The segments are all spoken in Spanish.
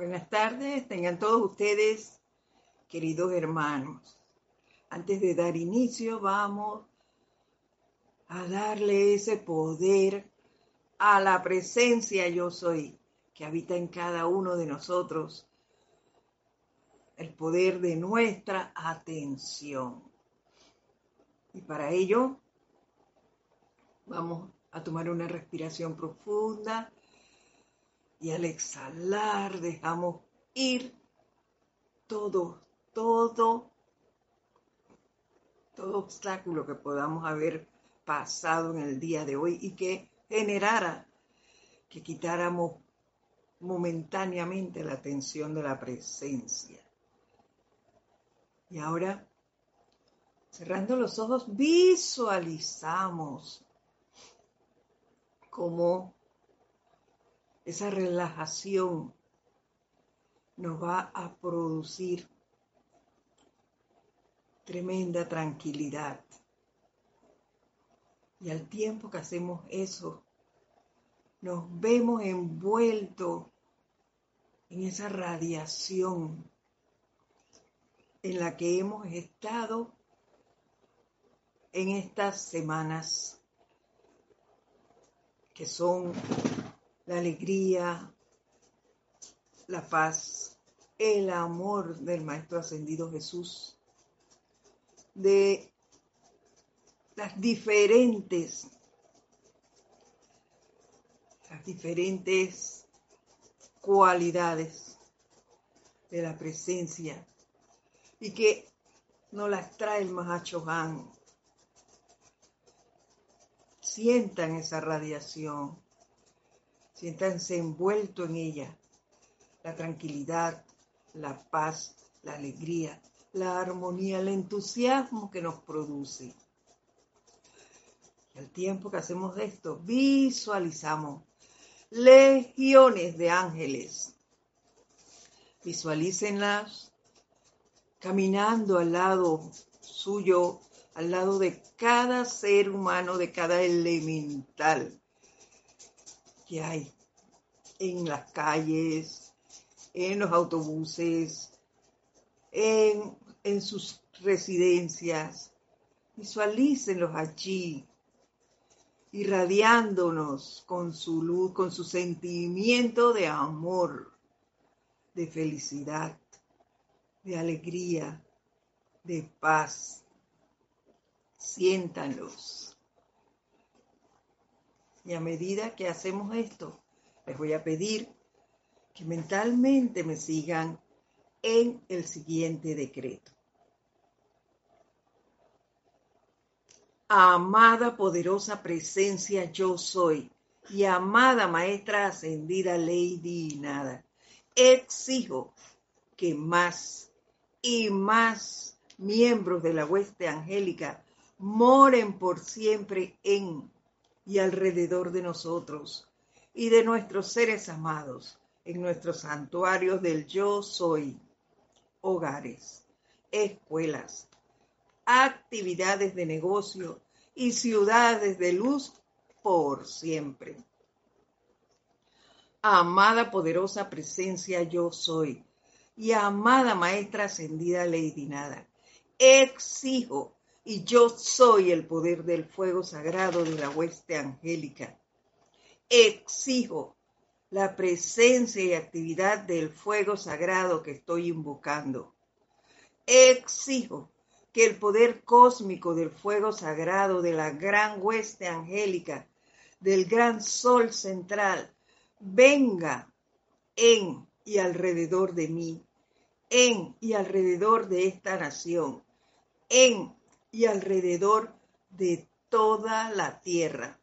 Buenas tardes, tengan todos ustedes, queridos hermanos. Antes de dar inicio, vamos a darle ese poder a la presencia yo soy que habita en cada uno de nosotros, el poder de nuestra atención. Y para ello vamos a tomar una respiración profunda y al exhalar dejamos ir todo, todo, todo obstáculo que podamos haber pasado en el día de hoy y que generara que quitáramos momentáneamente la atención de la presencia. Y ahora, cerrando los ojos, visualizamos cómo esa relajación nos va a producir tremenda tranquilidad. Y al tiempo que hacemos eso, nos vemos envueltos en esa radiación en la que hemos estado en estas semanas, que son la alegría, la paz, el amor del Maestro Ascendido Jesús, de las diferentes, las diferentes cualidades de la presencia y que no las trae el Mahacho Han. Sientan esa radiación siéntanse envuelto en ella. La tranquilidad, la paz, la alegría, la armonía, el entusiasmo que nos produce. Y al tiempo que hacemos esto, visualizamos legiones de ángeles. Visualícenlas caminando al lado suyo, al lado de cada ser humano, de cada elemental que hay en las calles, en los autobuses, en, en sus residencias. Visualícenlos allí, irradiándonos con su luz, con su sentimiento de amor, de felicidad, de alegría, de paz. Siéntanlos. Y a medida que hacemos esto, les voy a pedir que mentalmente me sigan en el siguiente decreto. Amada poderosa presencia yo soy y amada maestra ascendida Lady Nada, exijo que más y más miembros de la hueste angélica moren por siempre en y alrededor de nosotros y de nuestros seres amados en nuestros santuarios del yo soy, hogares, escuelas, actividades de negocio y ciudades de luz por siempre. Amada poderosa presencia yo soy y amada maestra ascendida Lady Nada, exijo y yo soy el poder del fuego sagrado de la hueste angélica. Exijo la presencia y actividad del fuego sagrado que estoy invocando. Exijo que el poder cósmico del fuego sagrado de la gran hueste angélica, del gran sol central, venga en y alrededor de mí, en y alrededor de esta nación, en y alrededor de toda la tierra.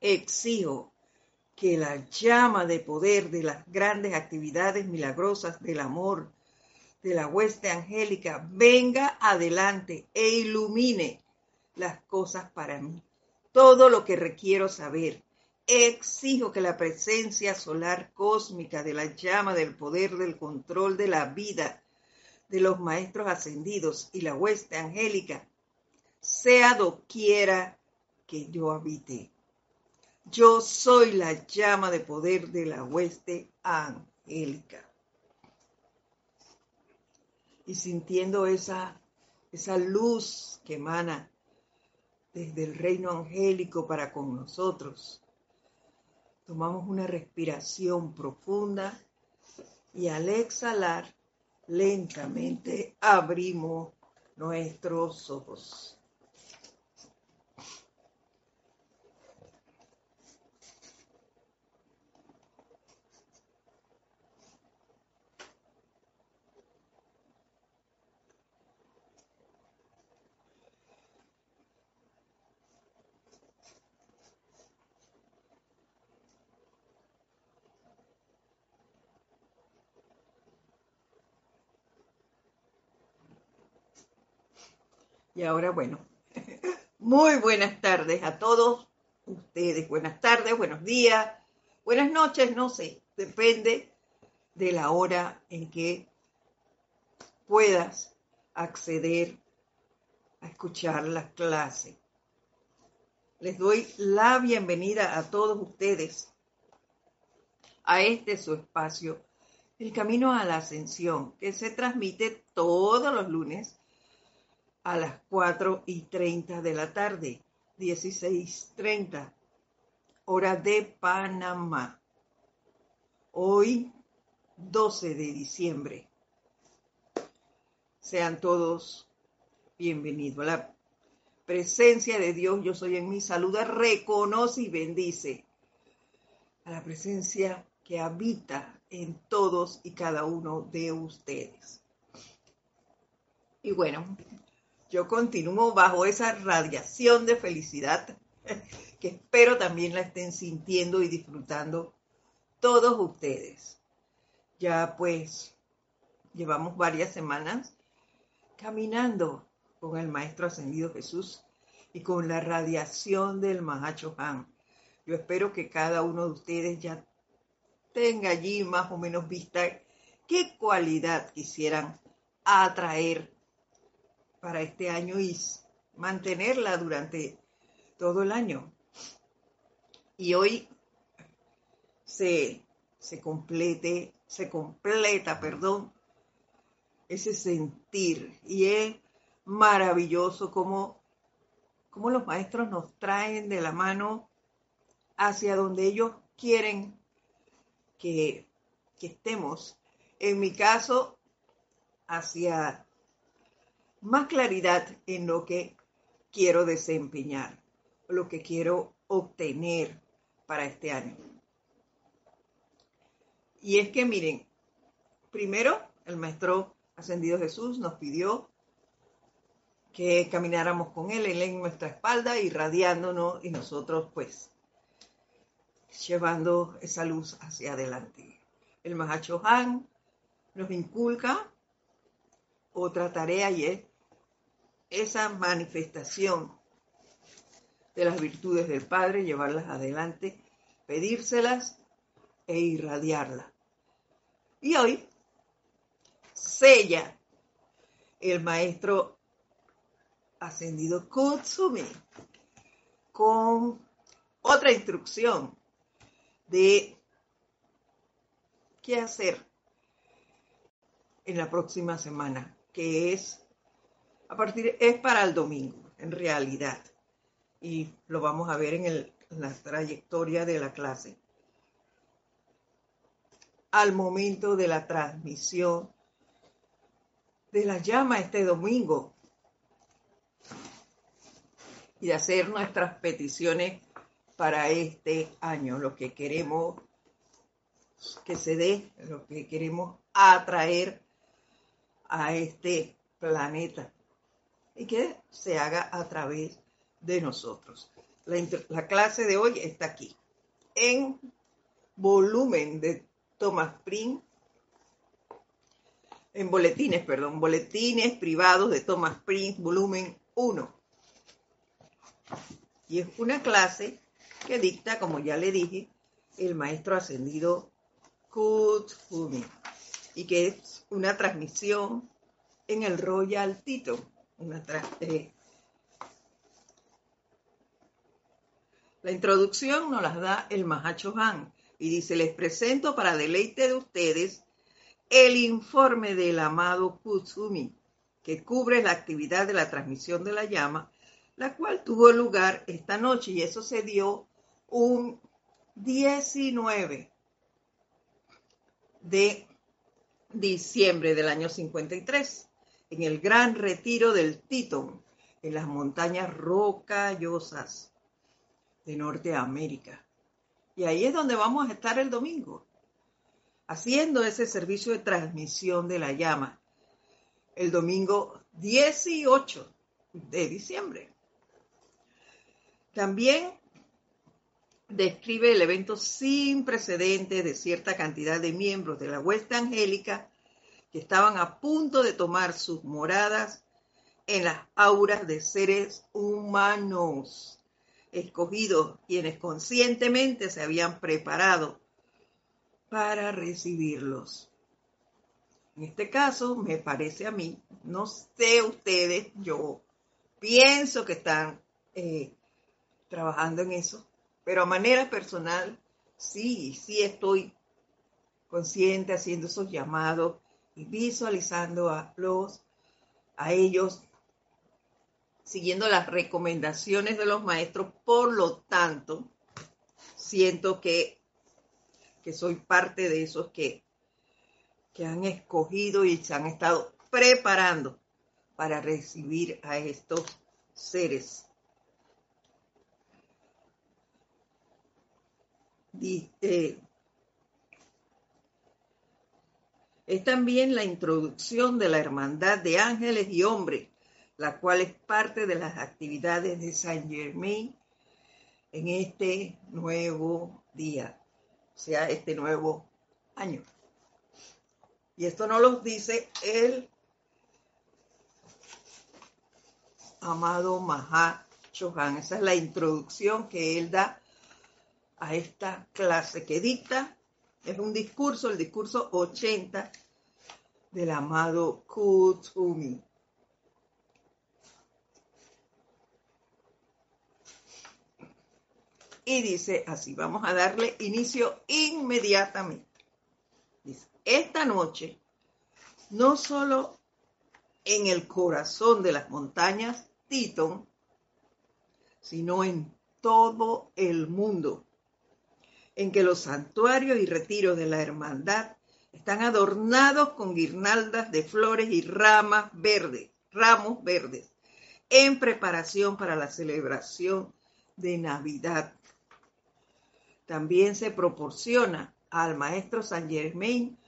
Exijo que la llama de poder de las grandes actividades milagrosas del amor de la hueste angélica venga adelante e ilumine las cosas para mí. Todo lo que requiero saber. Exijo que la presencia solar cósmica de la llama del poder del control de la vida de los maestros ascendidos y la hueste angélica, sea doquiera que yo habite. Yo soy la llama de poder de la hueste angélica. Y sintiendo esa, esa luz que emana desde el reino angélico para con nosotros, tomamos una respiración profunda y al exhalar lentamente abrimos nuestros ojos. Y ahora, bueno, muy buenas tardes a todos ustedes. Buenas tardes, buenos días, buenas noches, no sé, depende de la hora en que puedas acceder a escuchar la clase. Les doy la bienvenida a todos ustedes a este su espacio, El Camino a la Ascensión, que se transmite todos los lunes a las 4 y 30 de la tarde, 16.30, hora de Panamá. Hoy, 12 de diciembre. Sean todos bienvenidos. La presencia de Dios, yo soy en mi saluda, reconoce y bendice a la presencia que habita en todos y cada uno de ustedes. Y bueno, yo continúo bajo esa radiación de felicidad que espero también la estén sintiendo y disfrutando todos ustedes. Ya pues llevamos varias semanas caminando con el Maestro Ascendido Jesús y con la radiación del Mahacho Han. Yo espero que cada uno de ustedes ya tenga allí más o menos vista qué cualidad quisieran atraer para este año y mantenerla durante todo el año. Y hoy se, se complete, se completa, perdón, ese sentir. Y es maravilloso como, como los maestros nos traen de la mano hacia donde ellos quieren que, que estemos. En mi caso, hacia más claridad en lo que quiero desempeñar, lo que quiero obtener para este año. Y es que miren, primero el maestro ascendido Jesús nos pidió que camináramos con él, él en nuestra espalda, irradiándonos y nosotros pues llevando esa luz hacia adelante. El Mahacho Han nos inculca otra tarea y es esa manifestación de las virtudes del Padre, llevarlas adelante, pedírselas e irradiarlas. Y hoy sella el maestro ascendido Kutsumi con otra instrucción de qué hacer en la próxima semana, que es a partir, es para el domingo, en realidad. Y lo vamos a ver en, en la trayectoria de la clase. Al momento de la transmisión de la llama este domingo y de hacer nuestras peticiones para este año, lo que queremos que se dé, lo que queremos atraer a este planeta y que se haga a través de nosotros. La, clase de hoy está aquí, en volumen de Thomas Prince, en boletines, perdón, boletines privados de Thomas Prince, volumen 1. Y es una clase que dicta, como ya le dije, el maestro ascendido Kutsumi y que es una transmisión en el Royal Tito una La introducción nos la da el Mahacho Han, Y dice, les presento para deleite de ustedes el informe del amado Kutsumi, que cubre la actividad de la transmisión de la llama, la cual tuvo lugar esta noche y eso se dio un 19 de diciembre del año 53, en el gran retiro del Titón, en las montañas rocallosas de Norteamérica. Y ahí es donde vamos a estar el domingo, haciendo ese servicio de transmisión de la llama, el domingo 18 de diciembre. También describe el evento sin precedentes de cierta cantidad de miembros de la huesta angélica que estaban a punto de tomar sus moradas en las auras de seres humanos escogidos, quienes conscientemente se habían preparado para recibirlos. En este caso, me parece a mí, no sé ustedes, yo pienso que están eh, trabajando en eso, pero a manera personal, sí, sí estoy consciente haciendo esos llamados y visualizando a los, a ellos, siguiendo las recomendaciones de los maestros. Por lo tanto, siento que, que soy parte de esos que, que han escogido y se han estado preparando para recibir a estos seres Eh, es también la introducción de la hermandad de ángeles y hombres, la cual es parte de las actividades de Saint Germain en este nuevo día, o sea, este nuevo año. Y esto no lo dice el amado Maha Chohan. Esa es la introducción que él da a esta clase que dicta. Es un discurso, el discurso 80 del amado Kutsumi. Y dice así, vamos a darle inicio inmediatamente. Dice, esta noche, no solo en el corazón de las montañas Titon, sino en todo el mundo, en que los santuarios y retiros de la hermandad están adornados con guirnaldas de flores y ramas verdes, ramos verdes, en preparación para la celebración de Navidad. También se proporciona al maestro San Germain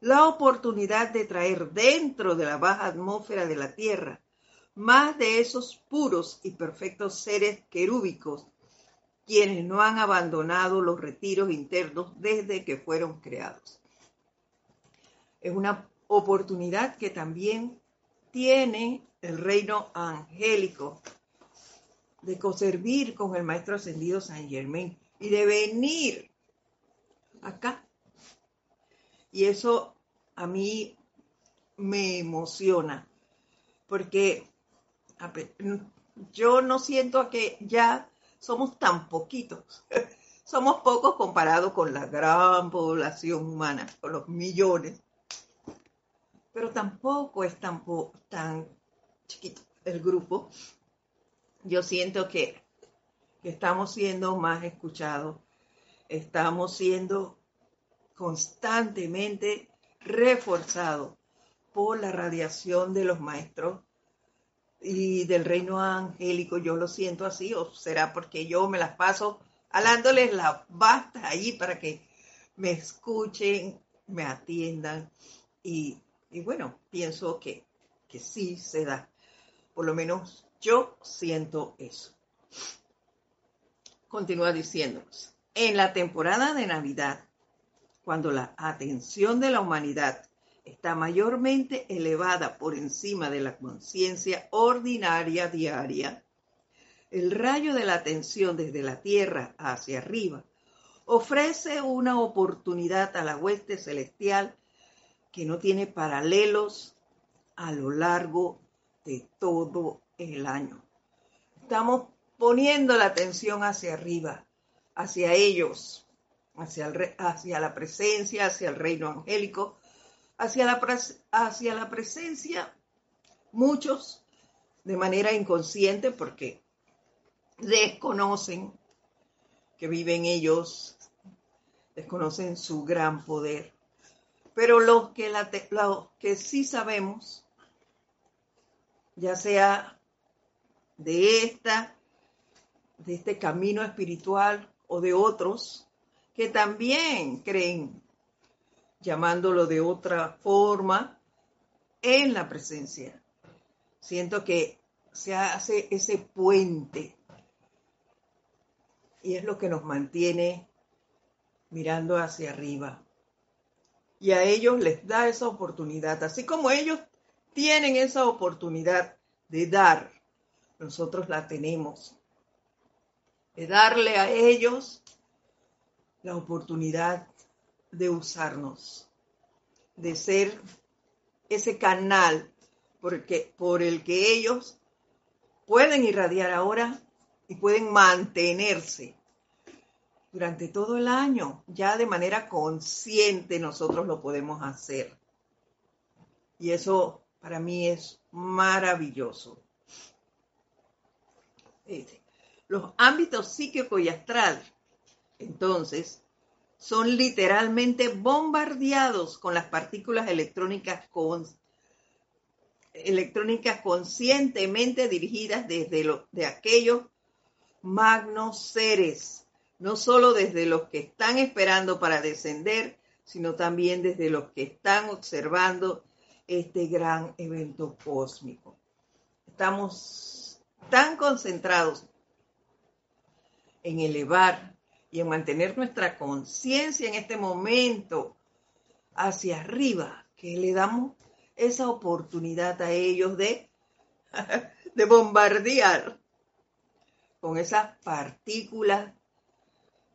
la oportunidad de traer dentro de la baja atmósfera de la Tierra más de esos puros y perfectos seres querúbicos quienes no han abandonado los retiros internos desde que fueron creados. Es una oportunidad que también tiene el reino angélico de conservir con el Maestro Ascendido San Germain y de venir acá. Y eso a mí me emociona, porque yo no siento que ya somos tan poquitos. somos pocos comparados con la gran población humana, con los millones. Pero tampoco es tan, tan chiquito el grupo. Yo siento que, que estamos siendo más escuchados, estamos siendo constantemente reforzados por la radiación de los maestros y del reino angélico, yo lo siento así, o será porque yo me las paso alándoles la basta ahí para que me escuchen, me atiendan y, bueno, pienso que, que sí se da. Por lo menos yo siento eso. Continúa diciéndonos, en la temporada de Navidad, cuando la atención de la humanidad está mayormente elevada por encima de la conciencia ordinaria diaria, el rayo de la atención desde la tierra hacia arriba ofrece una oportunidad a la hueste celestial que no tiene paralelos a lo largo de todo el año. Estamos poniendo la atención hacia arriba, hacia ellos, hacia, la presencia, hacia el reino angélico, hacia la presencia, muchos de manera inconsciente porque desconocen que viven ellos, desconocen su gran poder. Pero los que, la, los que sí sabemos, ya sea de esta, de este camino espiritual o de otros que también creen, llamándolo de otra forma, en la presencia. Siento que se hace ese puente y es lo que nos mantiene mirando hacia arriba. Y a ellos les da esa oportunidad, así como ellos tienen esa oportunidad de dar, nosotros la tenemos, de darle a ellos la oportunidad de usarnos, de ser ese canal porque, por el que ellos pueden irradiar ahora y pueden mantenerse durante todo el año. Ya de manera consciente nosotros lo podemos hacer. Y eso para mí es maravilloso. Los ámbitos psíquico y astral, entonces, son literalmente bombardeados con las partículas electrónicas, electrónicas conscientemente dirigidas desde de aquellos magnos seres, no solo desde los que están esperando para descender, sino también desde los que están observando este gran evento cósmico. Estamos tan concentrados en elevar y en mantener nuestra conciencia en este momento hacia arriba que le damos esa oportunidad a ellos de, de bombardear con esas partículas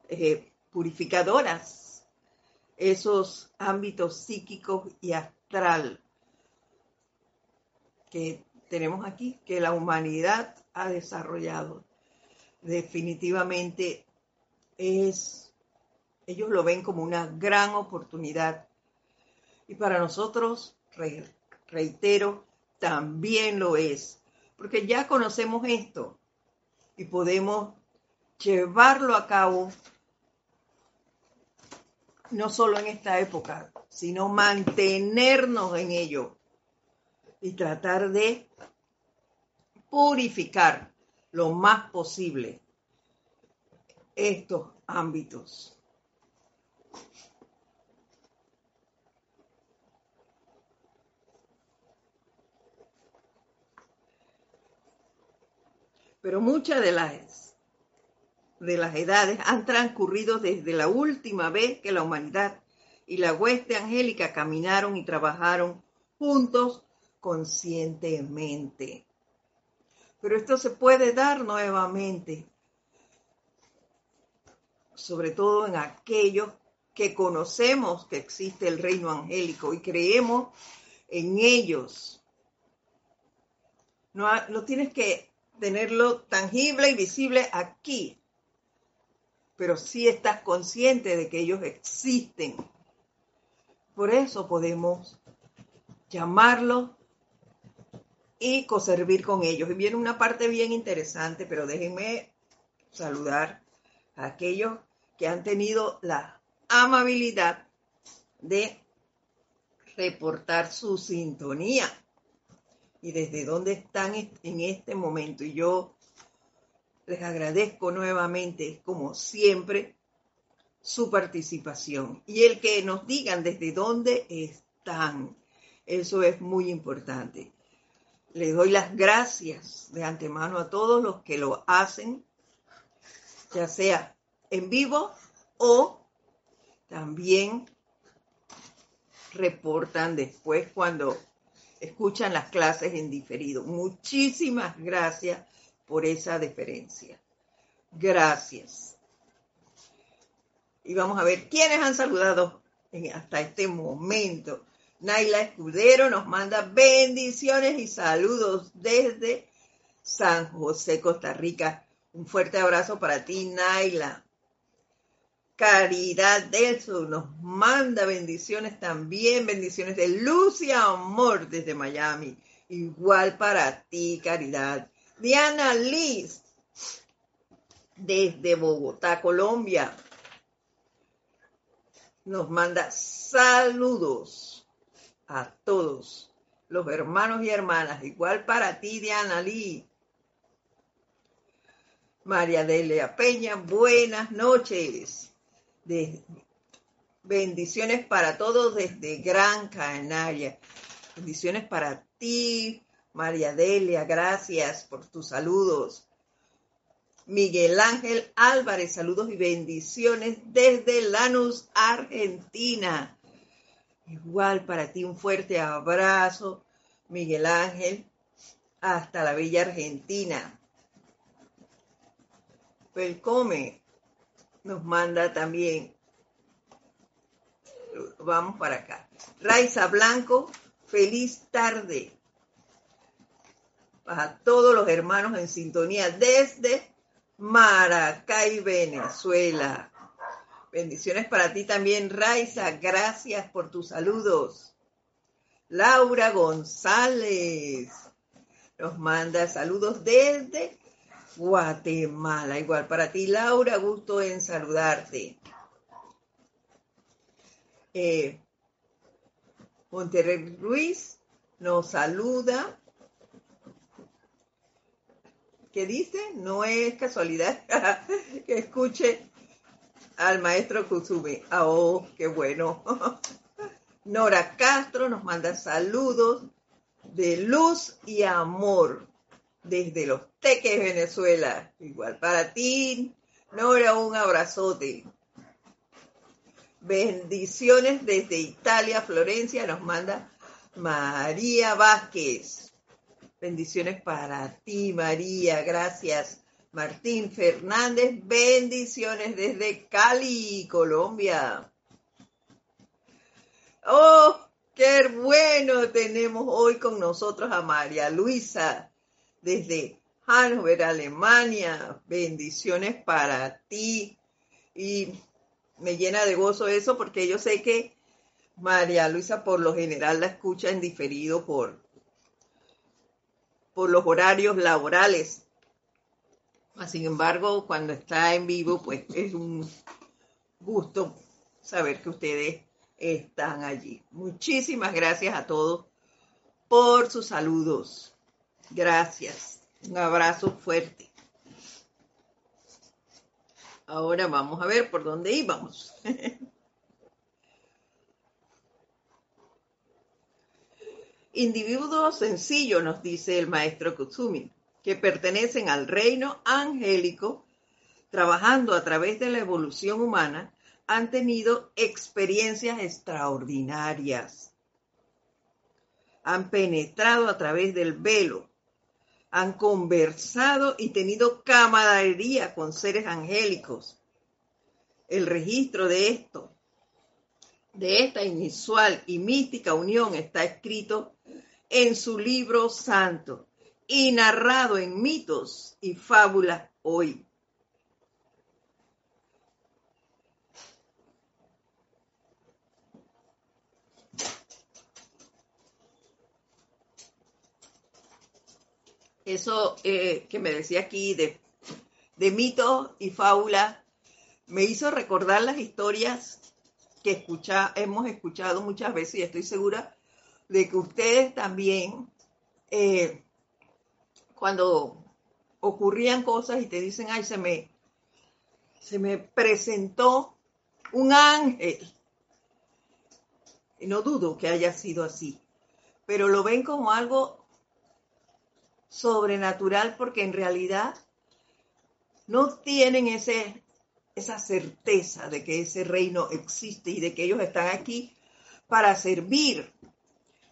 eh, purificadoras, esos ámbitos psíquicos y astral que tenemos aquí, que la humanidad ha desarrollado. Definitivamente es, ellos lo ven como una gran oportunidad. Y para nosotros, reitero, también lo es, porque ya conocemos esto y podemos llevarlo a cabo no solo en esta época, sino mantenernos en ello y tratar de purificar lo más posible estos ámbitos. pero muchas de las, de las edades han transcurrido desde la última vez que la humanidad y la hueste angélica caminaron y trabajaron juntos conscientemente. Pero esto se puede dar nuevamente, sobre todo en aquellos que conocemos que existe el reino angélico y creemos en ellos. No, no tienes que tenerlo tangible y visible aquí, pero sí estás consciente de que ellos existen. Por eso podemos llamarlos y coservir con ellos. Y viene una parte bien interesante, pero déjenme saludar a aquellos que han tenido la amabilidad de reportar su sintonía y desde dónde están en este momento. Y yo les agradezco nuevamente, como siempre, su participación y el que nos digan desde dónde están. Eso es muy importante. Les doy las gracias de antemano a todos los que lo hacen, ya sea en vivo o también reportan después cuando escuchan las clases en diferido. Muchísimas gracias por esa deferencia. Gracias. Y vamos a ver quiénes han saludado hasta este momento. Naila Escudero nos manda bendiciones y saludos desde San José, Costa Rica. Un fuerte abrazo para ti, Naila. Caridad del Sur nos manda bendiciones también, bendiciones de luz y amor desde Miami. Igual para ti, Caridad. Diana Liz, desde Bogotá, Colombia, nos manda saludos a todos los hermanos y hermanas. Igual para ti, Diana Lee. María Delia Peña, buenas noches. bendiciones para todos desde Gran Canaria. Bendiciones para ti, María Delia, gracias por tus saludos. Miguel Ángel Álvarez, saludos y bendiciones desde Lanús, Argentina. Igual para ti un fuerte abrazo, Miguel Ángel, hasta la bella Argentina. Pelcome nos manda también. Vamos para acá. Raiza Blanco, feliz tarde a todos los hermanos en sintonía desde Maracay, Venezuela. Bendiciones para ti también, Raiza. Gracias por tus saludos. Laura González nos manda saludos desde Guatemala. Igual para ti, Laura, gusto en saludarte. Eh, Monterrey Ruiz nos saluda ¿Qué dice, no es casualidad que escuche al maestro Kusumi. Ah, oh, qué bueno. Nora Castro nos manda saludos de luz y amor desde los Teques, Venezuela. Igual para ti, Nora, un abrazote. Bendiciones desde Italia, Florencia, nos manda María Vázquez. Bendiciones para ti, María. Gracias. Martín Fernández, bendiciones desde Cali, Colombia. Oh, qué bueno tenemos hoy con nosotros a María Luisa desde Hannover, Alemania. Bendiciones para ti. Y me llena de gozo eso porque yo sé que María Luisa por lo general la escucha en diferido por, por los horarios laborales. Sin embargo, cuando está en vivo, pues es un gusto saber que ustedes están allí. Muchísimas gracias a todos por sus saludos. Gracias. Un abrazo fuerte. Ahora vamos a ver por dónde íbamos. Individuos sencillos, nos dice el maestro Kutsumi, que pertenecen al reino angélico, trabajando a través de la evolución humana, han tenido experiencias extraordinarias. Han penetrado a través del velo, han conversado y tenido camaradería con seres angélicos. El registro de esto, de esta inusual y mística unión está escrito en su libro santo y narrado en mitos y fábulas hoy. Eso eh, que me decía aquí de, de mitos y fábulas me hizo recordar las historias que escucha, hemos escuchado muchas veces y estoy segura de que ustedes también, eh, cuando ocurrían cosas y te dicen, ay, se me, se me presentó un ángel. Y no dudo que haya sido así, pero lo ven como algo sobrenatural porque en realidad no tienen ese, esa certeza de que ese reino existe y de que ellos están aquí para servir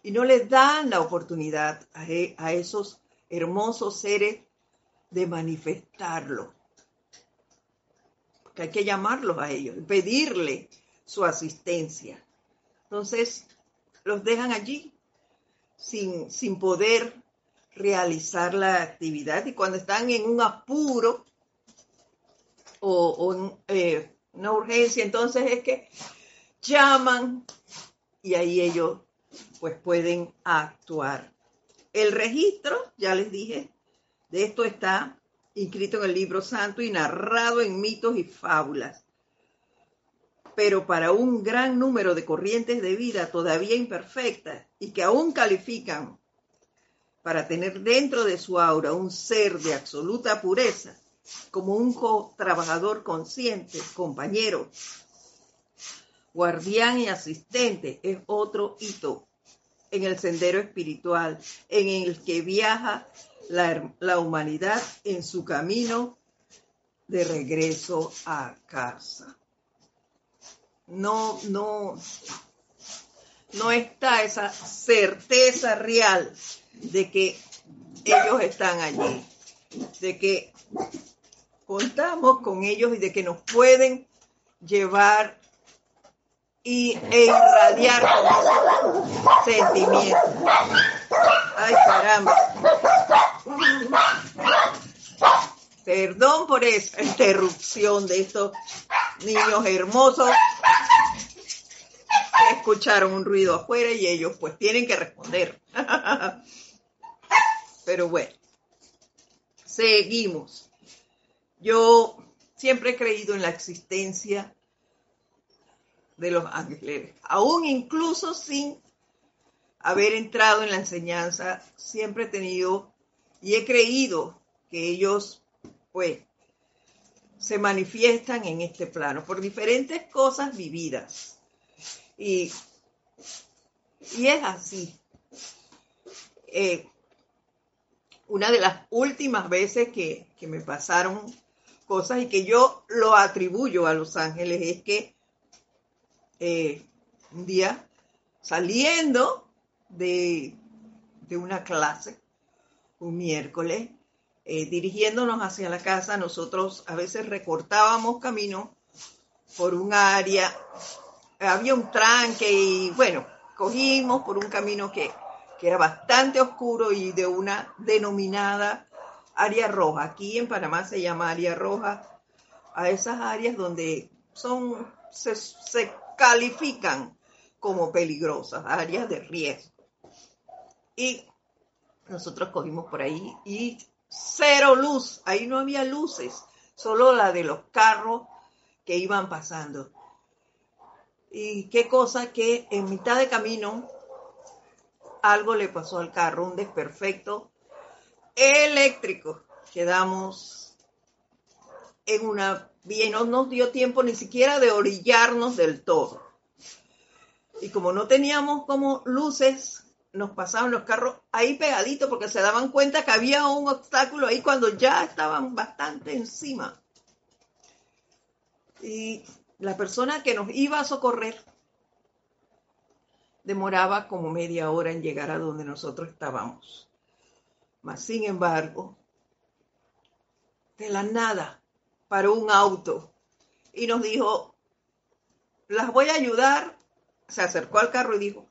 y no les dan la oportunidad e, a, esos hermosos seres de manifestarlo. Porque hay que llamarlos a ellos, pedirle su asistencia. Entonces, los dejan allí sin, sin poder realizar la actividad y cuando están en un apuro o, eh, una urgencia, entonces es que llaman y ahí ellos pues pueden actuar. El registro, ya les dije, de esto está inscrito en el libro santo y narrado en mitos y fábulas. Pero para un gran número de corrientes de vida todavía imperfectas y que aún califican para tener dentro de su aura un ser de absoluta pureza, como un trabajador consciente, compañero, guardián y asistente, es otro hito en el sendero espiritual en el que viaja la, humanidad en su camino de regreso a casa. No, no, no está esa certeza real de que ellos están allí, de que contamos con ellos y de que nos pueden llevar y, e irradiar con sentimientos. Ay, caramba. Perdón por esa interrupción de estos niños hermosos que escucharon un ruido afuera y ellos pues tienen que responder. Pero bueno, seguimos. Yo siempre he creído en la existencia de los ángeles, aún incluso sin haber entrado en la enseñanza, siempre he tenido y he creído que ellos, pues, se manifiestan en este plano por diferentes cosas vividas. Y, y es así. Eh, una de las últimas veces que, que me pasaron cosas y que yo lo atribuyo a los ángeles es que eh, un día saliendo de, una clase, un miércoles, eh, dirigiéndonos hacia la casa, nosotros a veces recortábamos camino por un área, había un tranque y bueno, cogimos por un camino que, que era bastante oscuro y de una denominada área roja. Aquí en Panamá se llama área roja a esas áreas donde son, se, se califican como peligrosas, áreas de riesgo. Y nosotros cogimos por ahí y cero luz, ahí no había luces, solo la de los carros que iban pasando. Y qué cosa que en mitad de camino algo le pasó al carro, un desperfecto eléctrico. Quedamos en una bien, no nos dio tiempo ni siquiera de orillarnos del todo. Y como no teníamos como luces, nos pasaban los carros ahí pegaditos porque se daban cuenta que había un obstáculo ahí cuando ya estaban bastante encima. Y la persona que nos iba a socorrer demoraba como media hora en llegar a donde nosotros estábamos. Mas, sin embargo, de la nada paró un auto y nos dijo, las voy a ayudar. Se acercó al carro y dijo,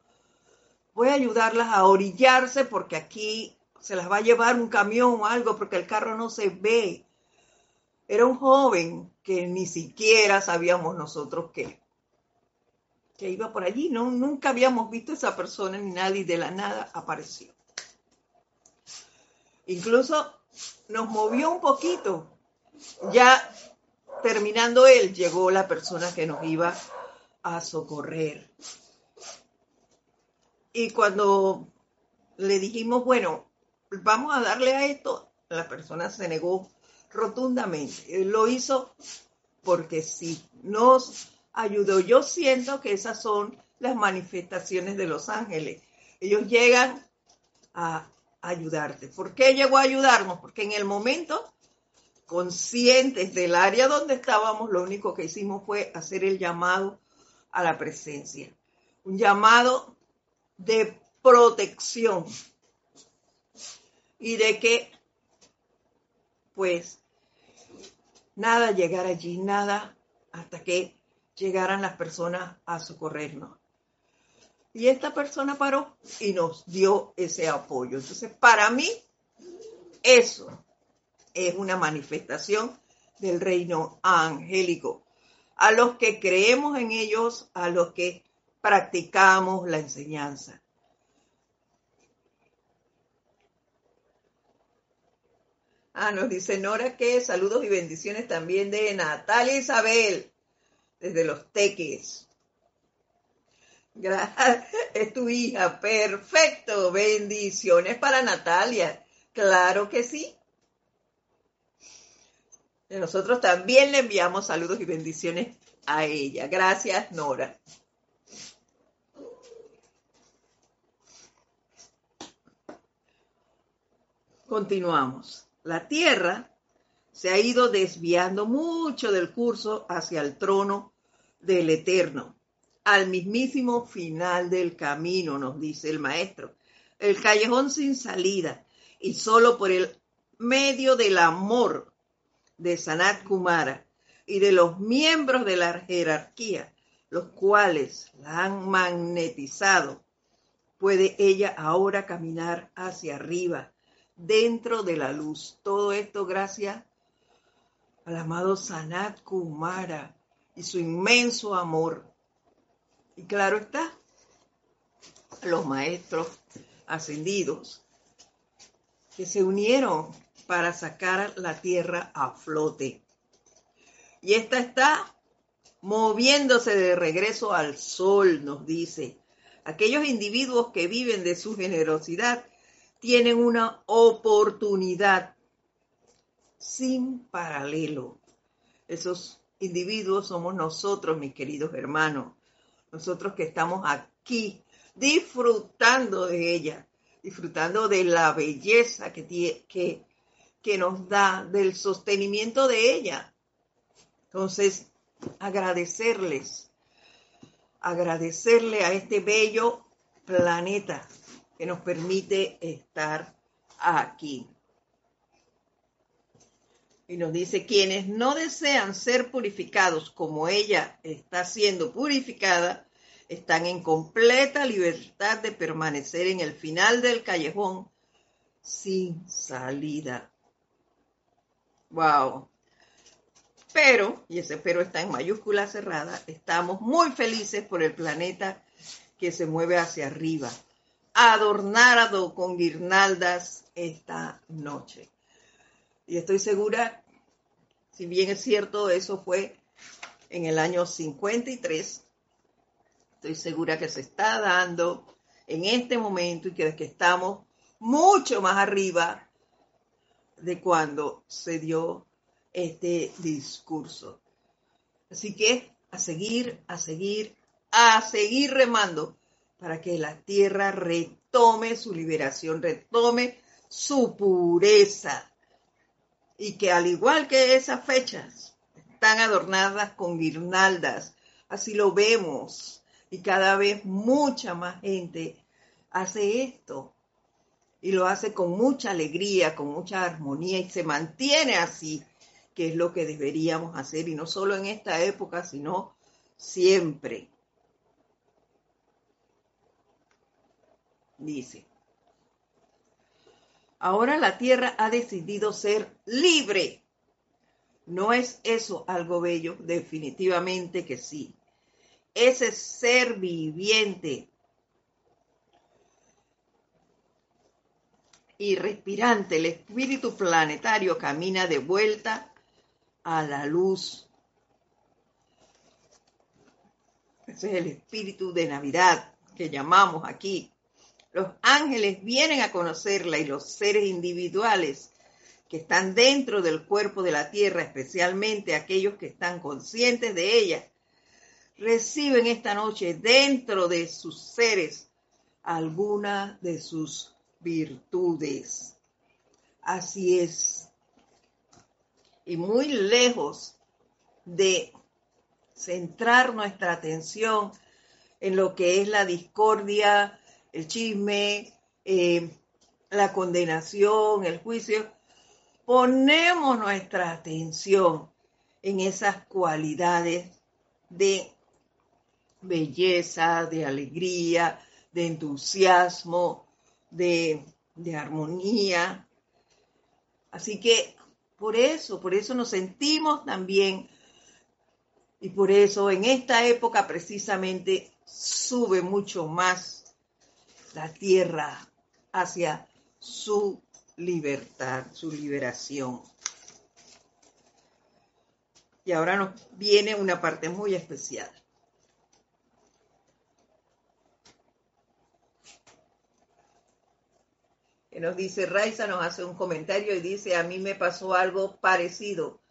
voy a ayudarlas a orillarse porque aquí se las va a llevar un camión o algo porque el carro no se ve. Era un joven que ni siquiera sabíamos nosotros que, que iba por allí. Nunca habíamos visto a esa persona ni nadie de la nada apareció. Incluso nos movió un poquito ya terminando él, llegó la persona que nos iba a socorrer. Y cuando le dijimos, bueno, vamos a darle a esto, la persona se negó rotundamente. Lo hizo porque sí, nos ayudó. Yo siento que esas son las manifestaciones de los ángeles. Ellos llegan a ayudarte. ¿Por qué llegó a ayudarnos? Porque en el momento conscientes del área donde estábamos, lo único que hicimos fue hacer el llamado a la presencia. Un llamado de protección y de que, pues, nada llegara allí, nada hasta que llegaran las personas a socorrernos. Y esta persona paró y nos dio ese apoyo. Entonces, para mí, eso es una manifestación del reino angélico. a los que creemos en ellos, a los que practicamos la enseñanza. Ah, nos dice Nora que saludos y bendiciones también de Natalia Isabel, desde los Teques. Gracias, es tu hija, perfecto, bendiciones para Natalia, claro que sí. Nosotros también le enviamos saludos y bendiciones a ella. Gracias, Nora. Continuamos. La Tierra se ha ido desviando mucho del curso hacia el trono del Eterno, al mismísimo final del camino, nos dice el maestro. El callejón sin salida y solo por el medio del amor de Sanat Kumara y de los miembros de la jerarquía, los cuales la han magnetizado, puede ella ahora caminar hacia arriba, dentro de la luz. Todo esto gracias al amado Sanat Kumara y su inmenso amor. Y claro está, los maestros ascendidos que se unieron para sacar la tierra a flote. Y esta está moviéndose de regreso al sol, nos dice. Aquellos individuos que viven de su generosidad tienen una oportunidad sin paralelo. Esos individuos somos nosotros, mis queridos hermanos. Nosotros que estamos aquí disfrutando de ella, disfrutando de la belleza que, que que nos da del sostenimiento de ella. Entonces, agradecerles, agradecerle a este bello planeta que nos permite estar aquí. Y nos dice, quienes no desean ser purificados como ella está siendo purificada, están en completa libertad de permanecer en el final del callejón sin salida. Wow. Pero, y ese pero está en mayúscula cerrada, estamos muy felices por el planeta que se mueve hacia arriba, adornado con guirnaldas esta noche. Y estoy segura, si bien es cierto, eso fue en el año 53, estoy segura que se está dando en este momento y que, que estamos mucho más arriba de cuando se dio este discurso. Así que a seguir, a seguir, a seguir remando para que la tierra retome su liberación, retome su pureza. Y que al igual que esas fechas están adornadas con guirnaldas, así lo vemos. Y cada vez mucha más gente hace esto y lo hace con mucha alegría, con mucha armonía y se mantiene así, que es lo que deberíamos hacer y no solo en esta época, sino siempre. Dice, ahora la tierra ha decidido ser libre. ¿No es eso algo bello? Definitivamente que sí. Ese ser viviente y respirante, el espíritu planetario camina de vuelta a la luz. Ese es el espíritu de Navidad que llamamos aquí. Los ángeles vienen a conocerla y los seres individuales que están dentro del cuerpo de la tierra, especialmente aquellos que están conscientes de ella, reciben esta noche dentro de sus seres alguna de sus virtudes. Así es. Y muy lejos de centrar nuestra atención en lo que es la discordia, el chisme, eh, la condenación, el juicio, ponemos nuestra atención en esas cualidades de belleza, de alegría, de entusiasmo, de, armonía. Así que por eso, por eso nos sentimos también Y por eso en esta época precisamente sube mucho más la tierra hacia su libertad, su liberación. Y ahora nos viene una parte muy especial. Que nos dice Raiza, nos hace un comentario y dice, a mí me pasó algo parecido.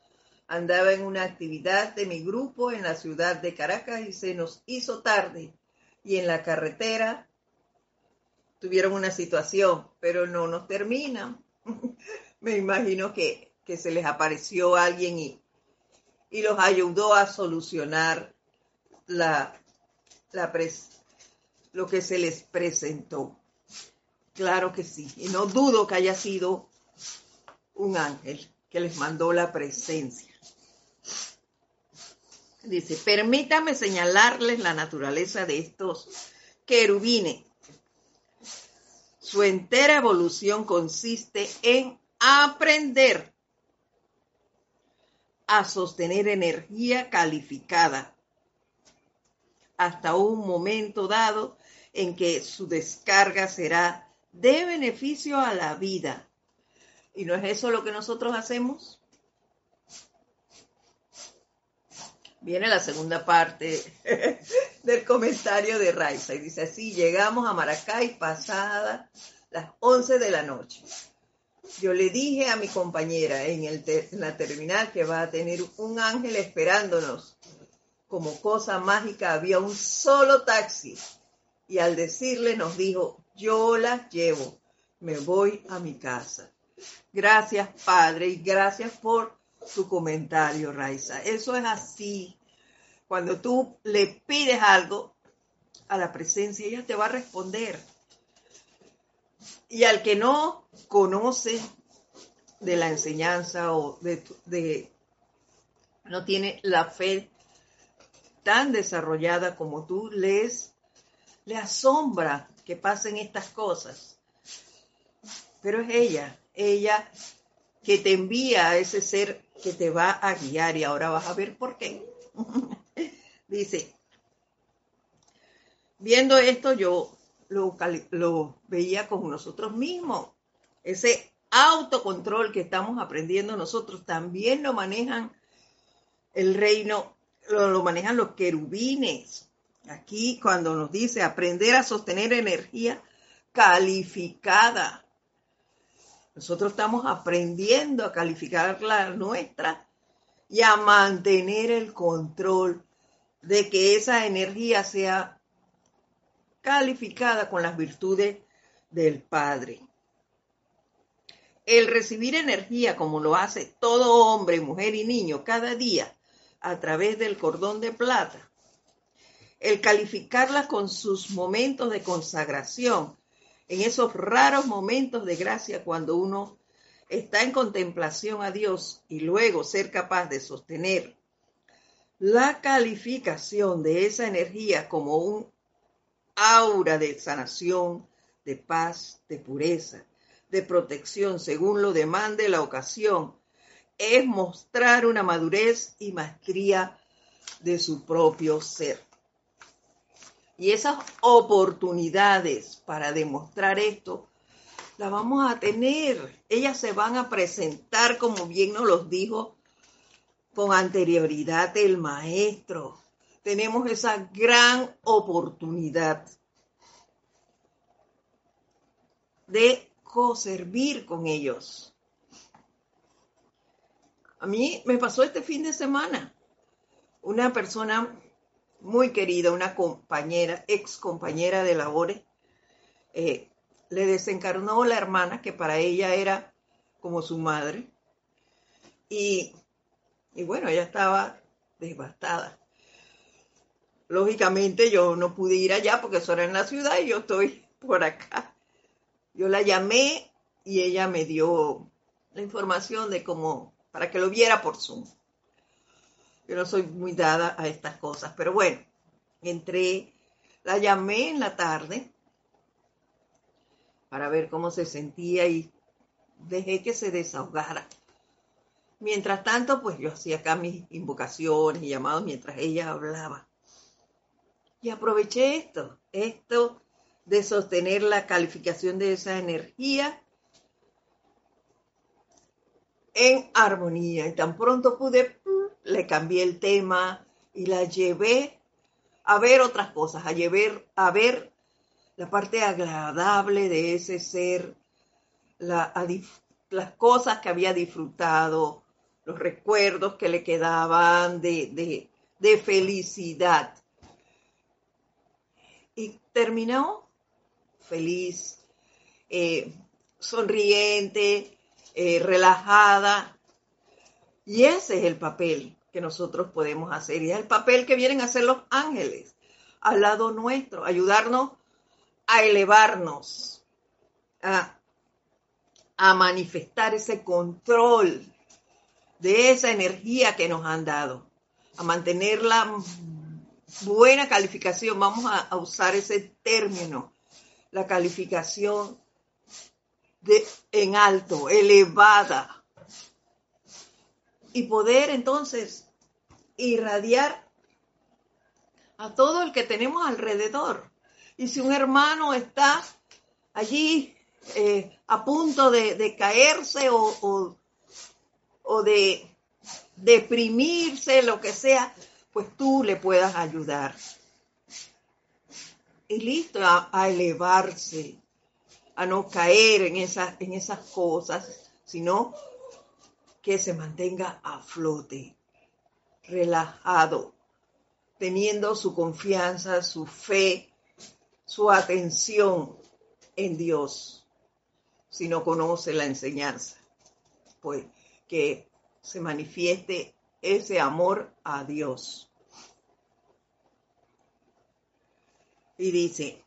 Andaba en una actividad de mi grupo en la ciudad de Caracas y se nos hizo tarde. Y en la carretera tuvieron una situación, pero no nos terminan. me imagino que, que se les apareció alguien y y los ayudó a solucionar la, la lo que se les presentó. Claro que sí. Y no dudo que haya sido un ángel que les mandó la presencia. Dice, permítame señalarles la naturaleza de estos querubines. Su entera evolución consiste en aprender a sostener energía calificada hasta un momento dado en que su descarga será de beneficio a la vida. ¿Y no es eso lo que nosotros hacemos? Viene la segunda parte del comentario de Raiza y dice así, llegamos a Maracay pasada las 11 de la noche. Yo le dije a mi compañera en, el la terminal que va a tener un ángel esperándonos. Como cosa mágica había un solo taxi y al decirle nos dijo, yo las llevo, me voy a mi casa. Gracias, Padre, y gracias por tu comentario, Raiza. Eso es así. Cuando tú le pides algo a la presencia, ella te va a responder. Y al que no conoce de la enseñanza o de, no tiene la fe tan desarrollada como tú, les le asombra que pasen estas cosas. Pero es ella, ella que te envía a ese ser que te va a guiar y ahora vas a ver por qué. Dice, viendo esto yo lo, veía con nosotros mismos. Ese autocontrol que estamos aprendiendo nosotros también lo manejan el reino, lo, manejan los querubines. Aquí cuando nos dice aprender a sostener energía calificada. Nosotros estamos aprendiendo a calificar la nuestra y a mantener el control de que esa energía sea calificada con las virtudes del Padre. El recibir energía como lo hace todo hombre, mujer y niño cada día a través del cordón de plata. El calificarla con sus momentos de consagración, en esos raros momentos de gracia cuando uno está en contemplación a Dios y luego ser capaz de sostener la calificación de esa energía como un aura de sanación, de paz, de pureza, de protección, según lo demande la ocasión, es mostrar una madurez y maestría de su propio ser. Y esas oportunidades para demostrar esto, las vamos a tener. Ellas se van a presentar, como bien nos los dijo con anterioridad el maestro tenemos esa gran oportunidad de co-servir con ellos. A mí me pasó este fin de semana. Una persona muy querida, una compañera, ex compañera de labores, eh, le desencarnó la hermana, que para ella era como su madre. Y, y bueno, ella estaba devastada. Lógicamente yo no pude ir allá porque eso era en la ciudad y yo estoy por acá. Yo la llamé y ella me dio la información de cómo, para que lo viera por Zoom. No soy muy dada a estas cosas, pero bueno, entré, la llamé en la tarde para ver cómo se sentía y dejé que se desahogara. Mientras tanto, pues yo hacía acá mis invocaciones y llamados mientras ella hablaba. Y aproveché esto, esto de sostener la calificación de esa energía en armonía. Y tan pronto pude, le cambié el tema y la llevé a ver otras cosas, a, a ver la parte agradable de ese ser, las cosas que había disfrutado, los recuerdos que le quedaban de, de felicidad. Y terminó feliz, eh, sonriente, eh, relajada. Y ese es el papel que nosotros podemos hacer. Y es el papel que vienen a hacer los ángeles al lado nuestro, ayudarnos a elevarnos, a, a manifestar ese control de esa energía que nos han dado, a mantenerla buena calificación. Vamos a usar ese término la calificación de, en alto, elevada. Y poder entonces irradiar a todo el que tenemos alrededor. Y si un hermano está allí eh, a punto de, caerse o, o, de deprimirse, lo que sea, pues tú le puedas ayudar y listo a, elevarse, a no caer en esas, en esas cosas, sino que se mantenga a flote, relajado, teniendo su confianza, su fe, su atención en Dios, si no conoce la enseñanza, pues que se manifieste ese amor a Dios. Y dice,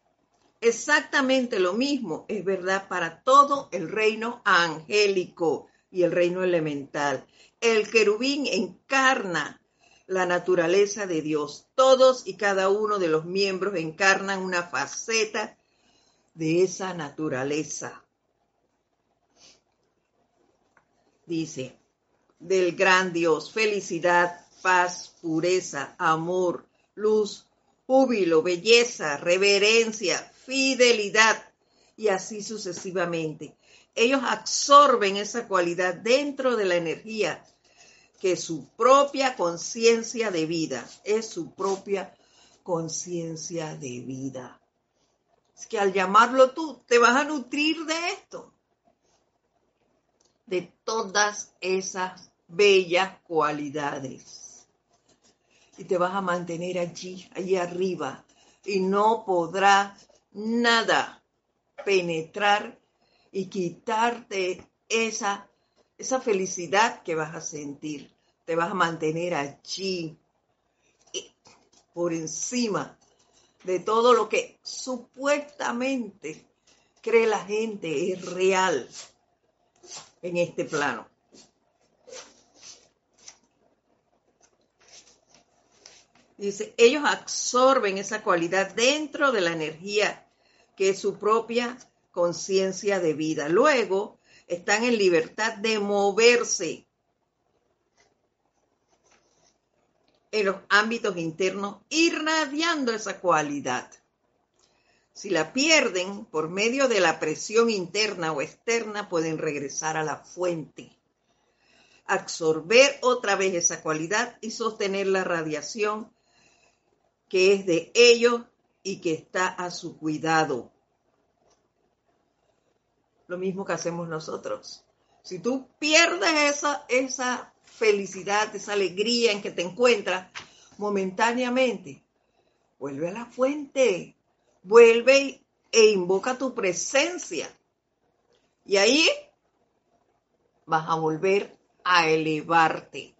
exactamente lo mismo es verdad para todo el reino angélico y el reino elemental. El querubín encarna la naturaleza de Dios. Todos y cada uno de los miembros encarnan una faceta de esa naturaleza. Dice, del gran Dios, felicidad, paz, pureza, amor, luz, júbilo, belleza, reverencia, fidelidad y así sucesivamente. Ellos absorben esa cualidad dentro de la energía que su propia conciencia de vida, es su propia conciencia de vida. Es que al llamarlo tú, te vas a nutrir de esto, de todas esas bellas cualidades y te vas a mantener allí, allí arriba, y no podrá nada penetrar y quitarte esa, esa felicidad que vas a sentir. Te vas a mantener allí, por encima de todo lo que supuestamente cree la gente es real en este plano. Dice, ellos absorben esa cualidad dentro de la energía que es su propia conciencia de vida. Luego están en libertad de moverse en los ámbitos internos, irradiando esa cualidad. Si la pierden por medio de la presión interna o externa, pueden regresar a la fuente, absorber otra vez esa cualidad y sostener la radiación que es de ellos y que está a su cuidado. Lo mismo que hacemos nosotros. Si tú pierdes esa, esa felicidad, esa alegría en que te encuentras momentáneamente, vuelve a la fuente, vuelve e invoca tu presencia. Y ahí vas a volver a elevarte.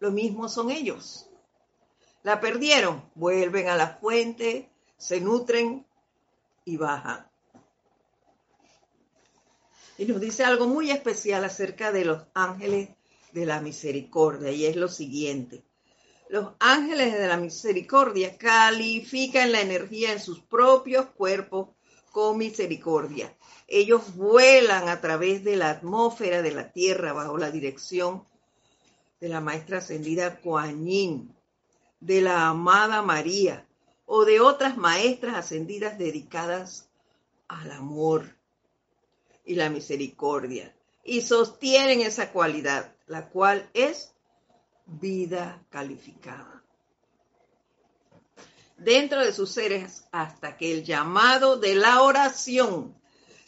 Lo mismo son ellos. La perdieron, vuelven a la fuente, se nutren y bajan. Y nos dice algo muy especial acerca de los ángeles de la misericordia y es lo siguiente. Los ángeles de la misericordia califican la energía en sus propios cuerpos con misericordia. Ellos vuelan a través de la atmósfera de la tierra bajo la dirección de la maestra ascendida Kuan de la amada María o de otras maestras ascendidas dedicadas al amor y la misericordia y sostienen esa cualidad, la cual es vida calificada. Dentro de sus seres hasta que el llamado de la oración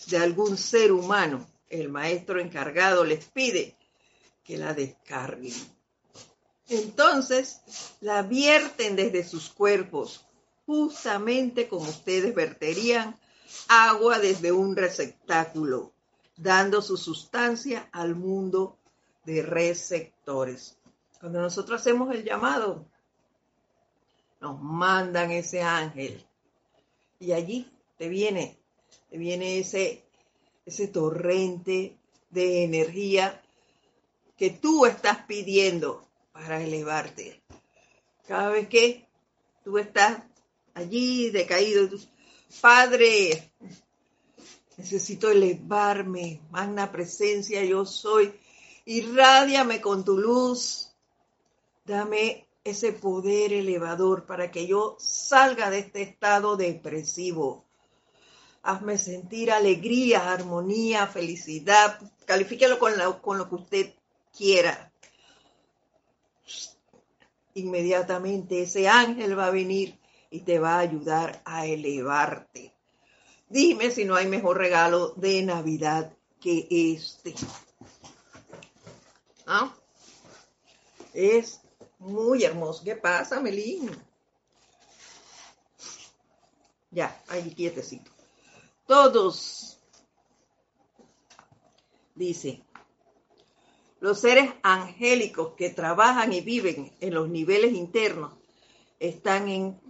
de algún ser humano, el maestro encargado les pide que la descarguen. Entonces la vierten desde sus cuerpos, justamente como ustedes verterían agua desde un receptáculo, dando su sustancia al mundo de receptores. Cuando nosotros hacemos el llamado, nos mandan ese ángel y allí te viene, te viene ese, ese torrente de energía que tú estás pidiendo para elevarte. Cada vez que tú estás allí decaído, Padre, necesito elevarme, magna presencia yo soy, irradiame con tu luz, dame ese poder elevador para que yo salga de este estado depresivo. Hazme sentir alegría, armonía, felicidad. Califíquelo con, con lo que usted quiera. Inmediatamente ese ángel va a venir y te va a ayudar a elevarte. Dime si no hay mejor regalo de Navidad que este. ¿Ah? Es muy hermoso. ¿Qué pasa, Melín? Ya, ahí quietecito. Todos, dice, los seres angélicos que trabajan y viven en los niveles internos están en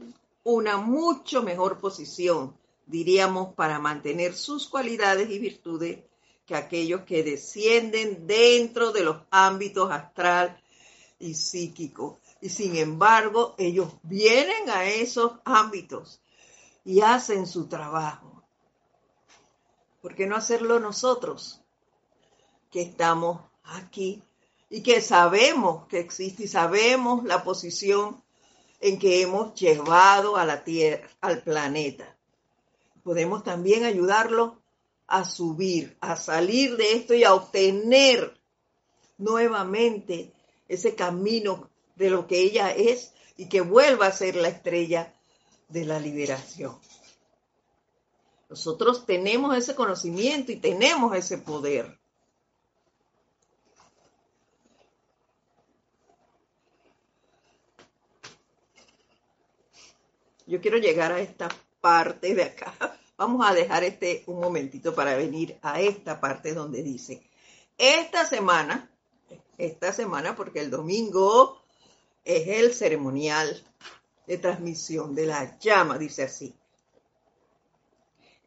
una mucho mejor posición, diríamos, para mantener sus cualidades y virtudes que aquellos que descienden dentro de los ámbitos astral y psíquico. Y sin embargo, ellos vienen a esos ámbitos y hacen su trabajo. ¿Por qué no hacerlo nosotros? Que estamos aquí y que sabemos que existe y sabemos la posición en que hemos llevado a la Tierra, al planeta. Podemos también ayudarlo a subir, a salir de esto y a obtener nuevamente ese camino de lo que ella es y que vuelva a ser la estrella de la liberación. Nosotros tenemos ese conocimiento y tenemos ese poder. Yo quiero llegar a esta parte de acá. Vamos a dejar este un momentito para venir a esta parte donde dice, esta semana, esta semana, porque el domingo es el ceremonial de transmisión de la llama, dice así.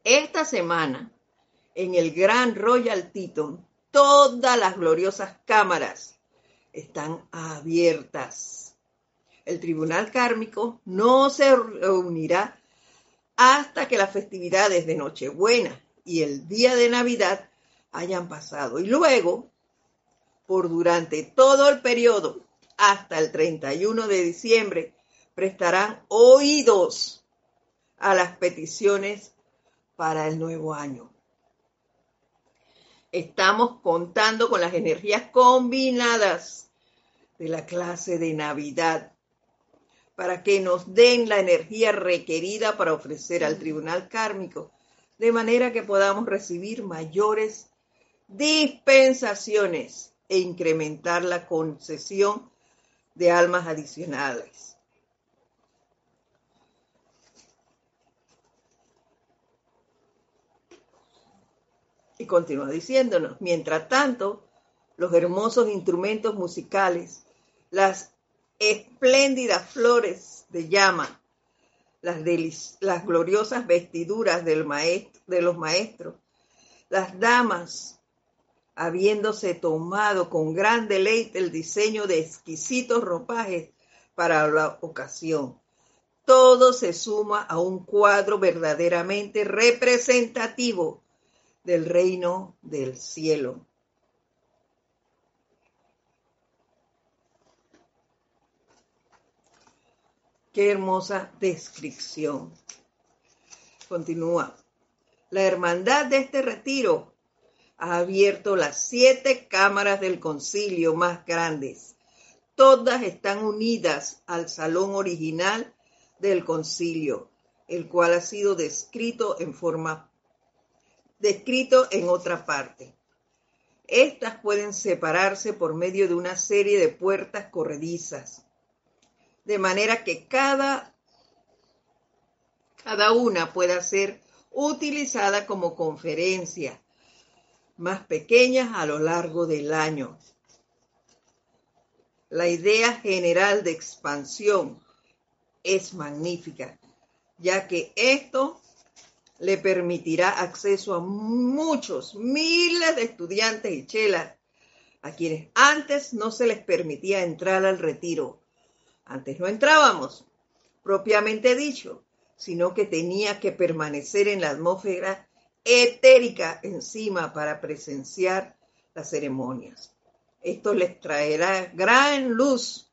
Esta semana, en el Gran Royal Teton, todas las gloriosas cámaras están abiertas el tribunal kármico no se reunirá hasta que las festividades de Nochebuena y el día de Navidad hayan pasado. Y luego, por durante todo el periodo hasta el 31 de diciembre, prestarán oídos a las peticiones para el nuevo año. Estamos contando con las energías combinadas de la clase de Navidad para que nos den la energía requerida para ofrecer al tribunal kármico, de manera que podamos recibir mayores dispensaciones e incrementar la concesión de almas adicionales. Y continúa diciéndonos, mientras tanto, los hermosos instrumentos musicales, las espléndidas flores de llama, las, gloriosas vestiduras del maestro, de los maestros, las damas, habiéndose tomado con gran deleite el diseño de exquisitos ropajes para la ocasión. todo se suma a un cuadro verdaderamente representativo del reino del cielo. Qué hermosa descripción. Continúa. La hermandad de este retiro ha abierto las siete cámaras del concilio más grandes. Todas están unidas al salón original del concilio, el cual ha sido descrito en forma descrito en otra parte. Estas pueden separarse por medio de una serie de puertas corredizas de manera que cada, cada una pueda ser utilizada como conferencia más pequeñas a lo largo del año. La idea general de expansión es magnífica, ya que esto le permitirá acceso a muchos, miles de estudiantes y chelas, a quienes antes no se les permitía entrar al retiro antes no entrábamos, propiamente dicho, sino que tenía que permanecer en la atmósfera etérica encima para presenciar las ceremonias. Esto les traerá gran luz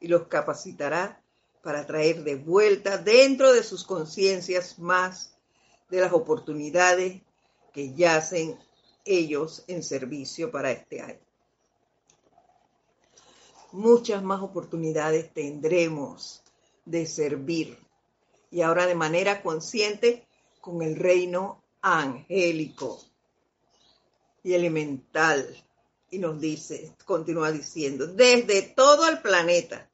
y los capacitará para traer de vuelta dentro de sus conciencias más de las oportunidades que yacen ellos en servicio para este año muchas más oportunidades tendremos de servir y ahora de manera consciente con el reino angélico y elemental. Y nos dice, continúa diciendo, desde todo el planeta,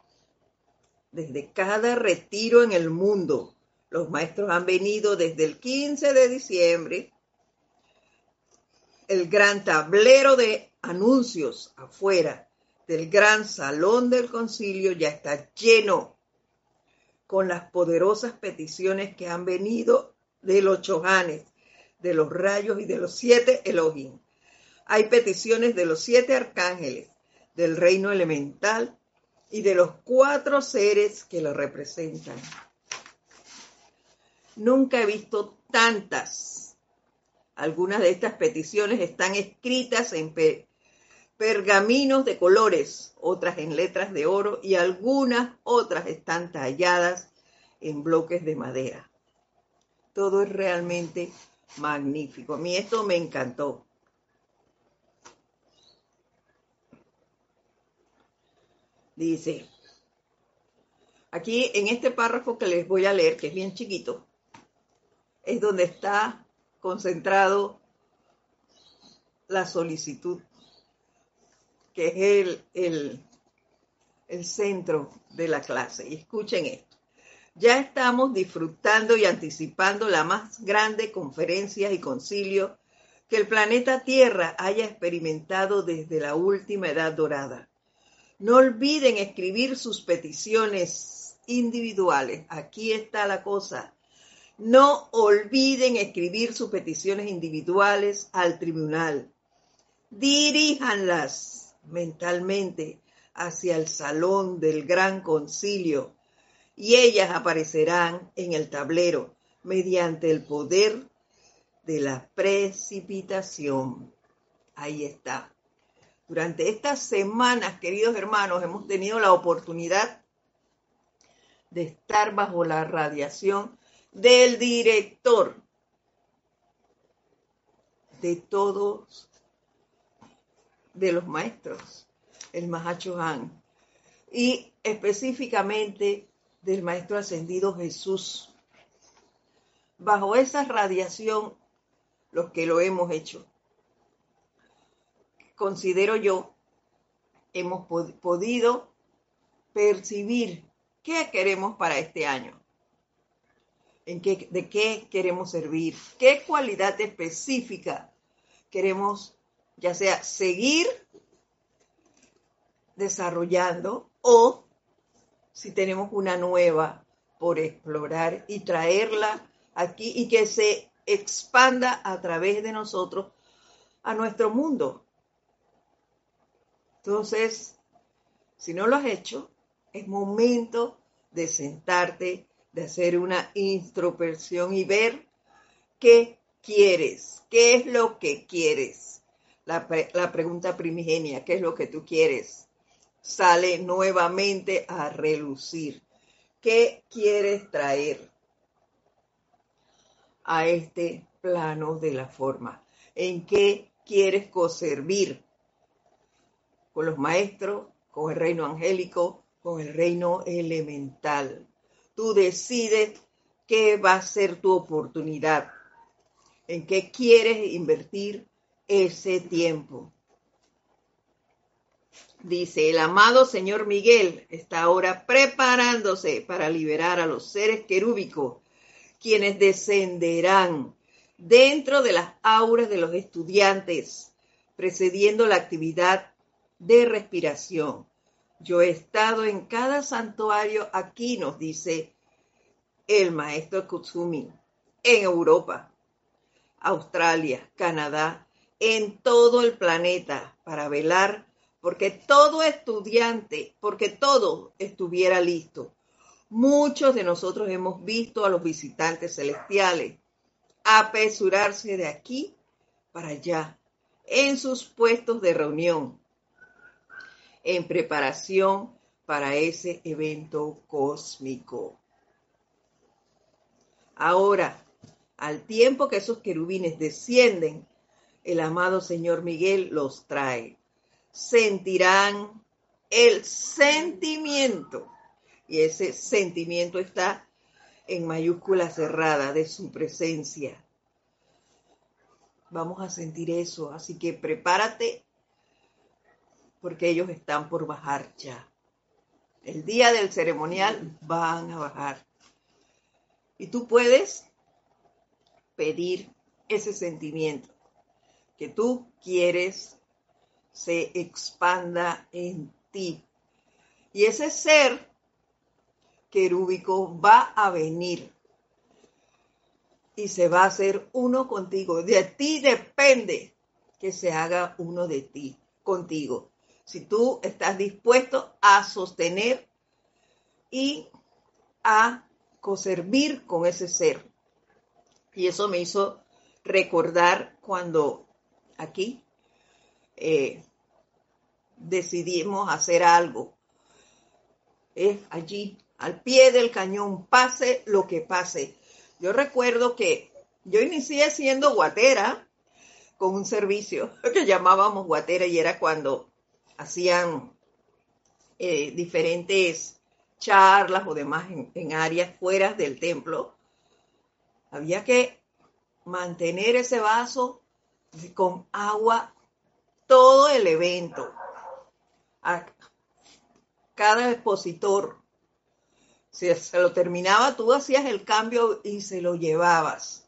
desde cada retiro en el mundo, los maestros han venido desde el 15 de diciembre, el gran tablero de anuncios afuera del gran salón del concilio ya está lleno con las poderosas peticiones que han venido de los chojanes, de los rayos y de los siete Elohim. Hay peticiones de los siete arcángeles, del reino elemental y de los cuatro seres que lo representan. Nunca he visto tantas. Algunas de estas peticiones están escritas en, pergaminos de colores, otras en letras de oro y algunas otras están talladas en bloques de madera. Todo es realmente magnífico. A mí esto me encantó. Dice, aquí en este párrafo que les voy a leer, que es bien chiquito, es donde está concentrado la solicitud que es el, el, centro de la clase. Y escuchen esto. Ya estamos disfrutando y anticipando la más grande conferencia y concilio que el planeta Tierra haya experimentado desde la última edad dorada. No olviden escribir sus peticiones individuales. Aquí está la cosa. No olviden escribir sus peticiones individuales al tribunal. Diríjanlas mentalmente hacia el salón del gran concilio y ellas aparecerán en el tablero mediante el poder de la precipitación. Ahí está. Durante estas semanas, queridos hermanos, hemos tenido la oportunidad de estar bajo la radiación del director de todos de los maestros, el Mahacho Han, y específicamente del Maestro Ascendido Jesús. Bajo esa radiación, los que lo hemos hecho, considero yo, hemos podido percibir qué queremos para este año, en qué, de qué queremos servir, qué cualidad específica queremos ya sea seguir desarrollando o si tenemos una nueva por explorar y traerla aquí y que se expanda a través de nosotros a nuestro mundo. Entonces, si no lo has hecho, es momento de sentarte, de hacer una introspección y ver qué quieres, qué es lo que quieres. La, la, pregunta primigenia, ¿qué es lo que tú quieres? Sale nuevamente a relucir. ¿Qué quieres traer a este plano de la forma? ¿En qué quieres conservir? ¿Con los maestros? ¿Con el reino angélico? ¿Con el reino elemental? Tú decides qué va a ser tu oportunidad en qué quieres invertir ese tiempo. Dice, el amado Señor Miguel está ahora preparándose para liberar a los seres querúbicos, quienes descenderán dentro de las auras de los estudiantes, precediendo la actividad de respiración. Yo he estado en cada santuario aquí, nos dice el maestro Kutsumi, en Europa, Australia, Canadá, en todo el planeta para velar porque todo estudiante, porque todo estuviera listo. Muchos de nosotros hemos visto a los visitantes celestiales apresurarse de aquí para allá en sus puestos de reunión en preparación para ese evento cósmico. Ahora, al tiempo que esos querubines descienden, el amado Señor Miguel los trae. Sentirán el sentimiento. Y ese sentimiento está en mayúscula cerrada de su presencia. Vamos a sentir eso, así que prepárate porque ellos están por bajar ya. El día del ceremonial van a bajar. Y tú puedes pedir ese sentimiento que tú quieres se expanda en ti. Y ese ser querúbico va a venir y se va a hacer uno contigo. De ti depende que se haga uno de ti, contigo. Si tú estás dispuesto a sostener y a conservar con ese ser. Y eso me hizo recordar cuando aquí eh, decidimos hacer algo. Es allí, al pie del cañón, pase lo que pase. Yo recuerdo que yo inicié siendo guatera con un servicio que llamábamos guatera y era cuando hacían eh, diferentes charlas o demás en áreas fuera del templo había que mantener ese vaso con agua todo el evento. A cada expositor, si se lo terminaba, tú hacías el cambio y se lo llevabas.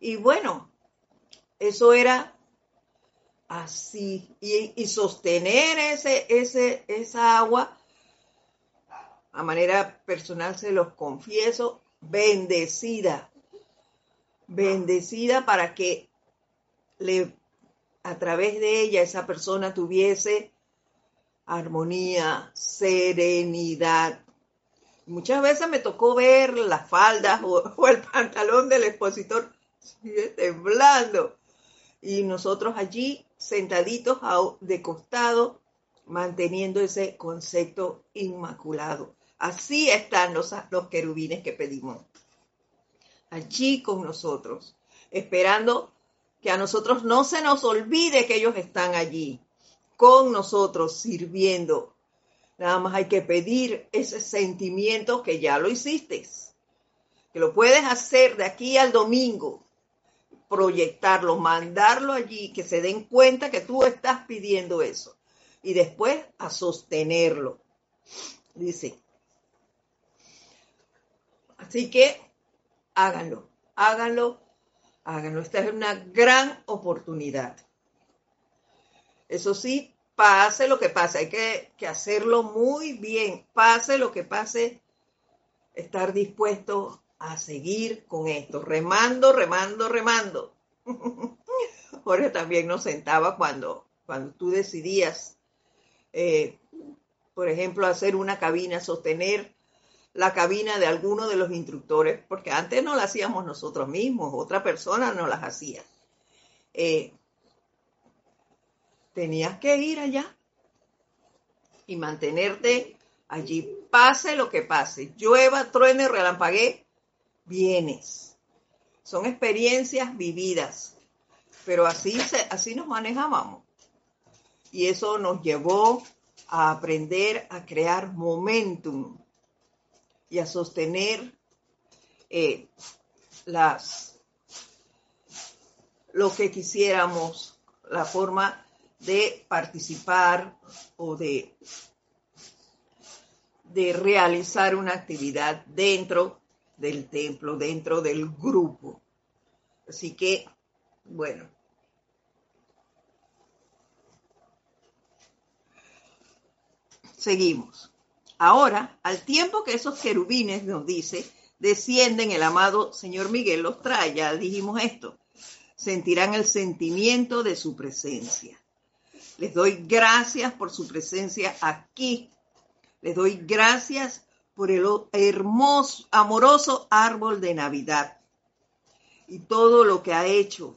Y bueno, eso era así. Y, sostener ese, ese, esa agua, a manera personal se los confieso, bendecida bendecida para que a través de ella esa persona tuviese armonía, serenidad. Muchas veces me tocó ver las faldas o, el pantalón del expositor temblando y nosotros allí sentaditos de costado manteniendo ese concepto inmaculado. Así están los, los querubines que pedimos allí con nosotros, esperando que a nosotros no se nos olvide que ellos están allí, con nosotros, sirviendo. Nada más hay que pedir ese sentimiento que ya lo hiciste, que lo puedes hacer de aquí al domingo, proyectarlo, mandarlo allí, que se den cuenta que tú estás pidiendo eso. Y después a sostenerlo. Dice. Así que háganlo, háganlo, háganlo. Esta es una gran oportunidad. Eso sí, pase lo que pase, hay que, hacerlo muy bien. Pase lo que pase, estar dispuesto a seguir con esto, remando, remando, remando. Jorge también nos sentaba cuando, cuando tú decidías, eh, por ejemplo, hacer una cabina, sostener la cabina de alguno de los instructores, porque antes no la hacíamos nosotros mismos, otra persona no las hacía. Eh, tenías que ir allá y mantenerte allí, pase lo que pase, llueva, truene, relampaguee, vienes. Son experiencias vividas, pero así, así nos manejábamos. Y eso nos llevó a aprender a crear momentum y a sostener eh, las lo que quisiéramos, la forma de participar o de, de realizar una actividad dentro del templo, dentro del grupo. Así que, bueno. Seguimos. Ahora, al tiempo que esos querubines, nos dice, descienden, el amado Señor Miguel los trae, ya dijimos esto, sentirán el sentimiento de su presencia. Les doy gracias por su presencia aquí. Les doy gracias por el hermoso, amoroso árbol de Navidad y todo lo que ha hecho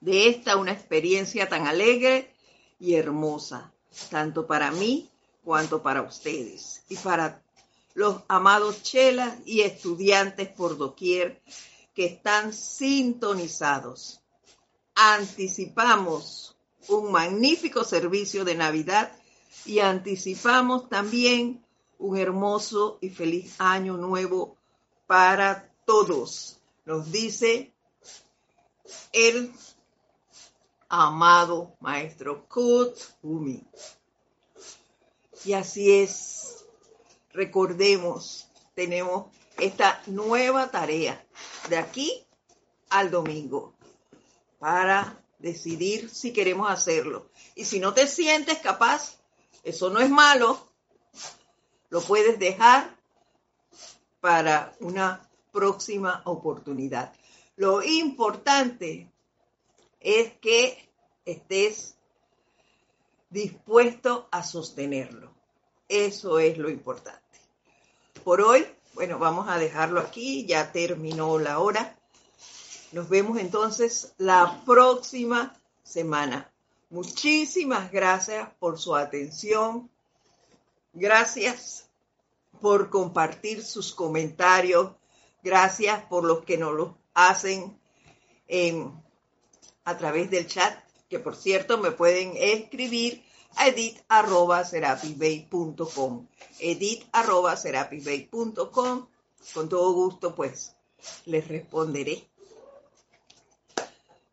de esta una experiencia tan alegre y hermosa, tanto para mí cuanto para ustedes y para los amados chelas y estudiantes por doquier que están sintonizados. Anticipamos un magnífico servicio de Navidad y anticipamos también un hermoso y feliz año nuevo para todos. Nos dice el amado maestro Kut Umi. Y así es, recordemos, tenemos esta nueva tarea de aquí al domingo para decidir si queremos hacerlo. Y si no te sientes capaz, eso no es malo, lo puedes dejar para una próxima oportunidad. Lo importante es que estés dispuesto a sostenerlo. Eso es lo importante. Por hoy, bueno, vamos a dejarlo aquí, ya terminó la hora. Nos vemos entonces la próxima semana. Muchísimas gracias por su atención. Gracias por compartir sus comentarios. Gracias por los que nos lo hacen a través del chat, que por cierto me pueden escribir a edit.com. Edit.com. Con todo gusto, pues, les responderé.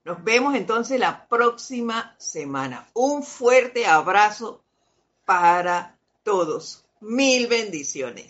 Nos vemos entonces la próxima semana. Un fuerte abrazo para todos. Mil bendiciones.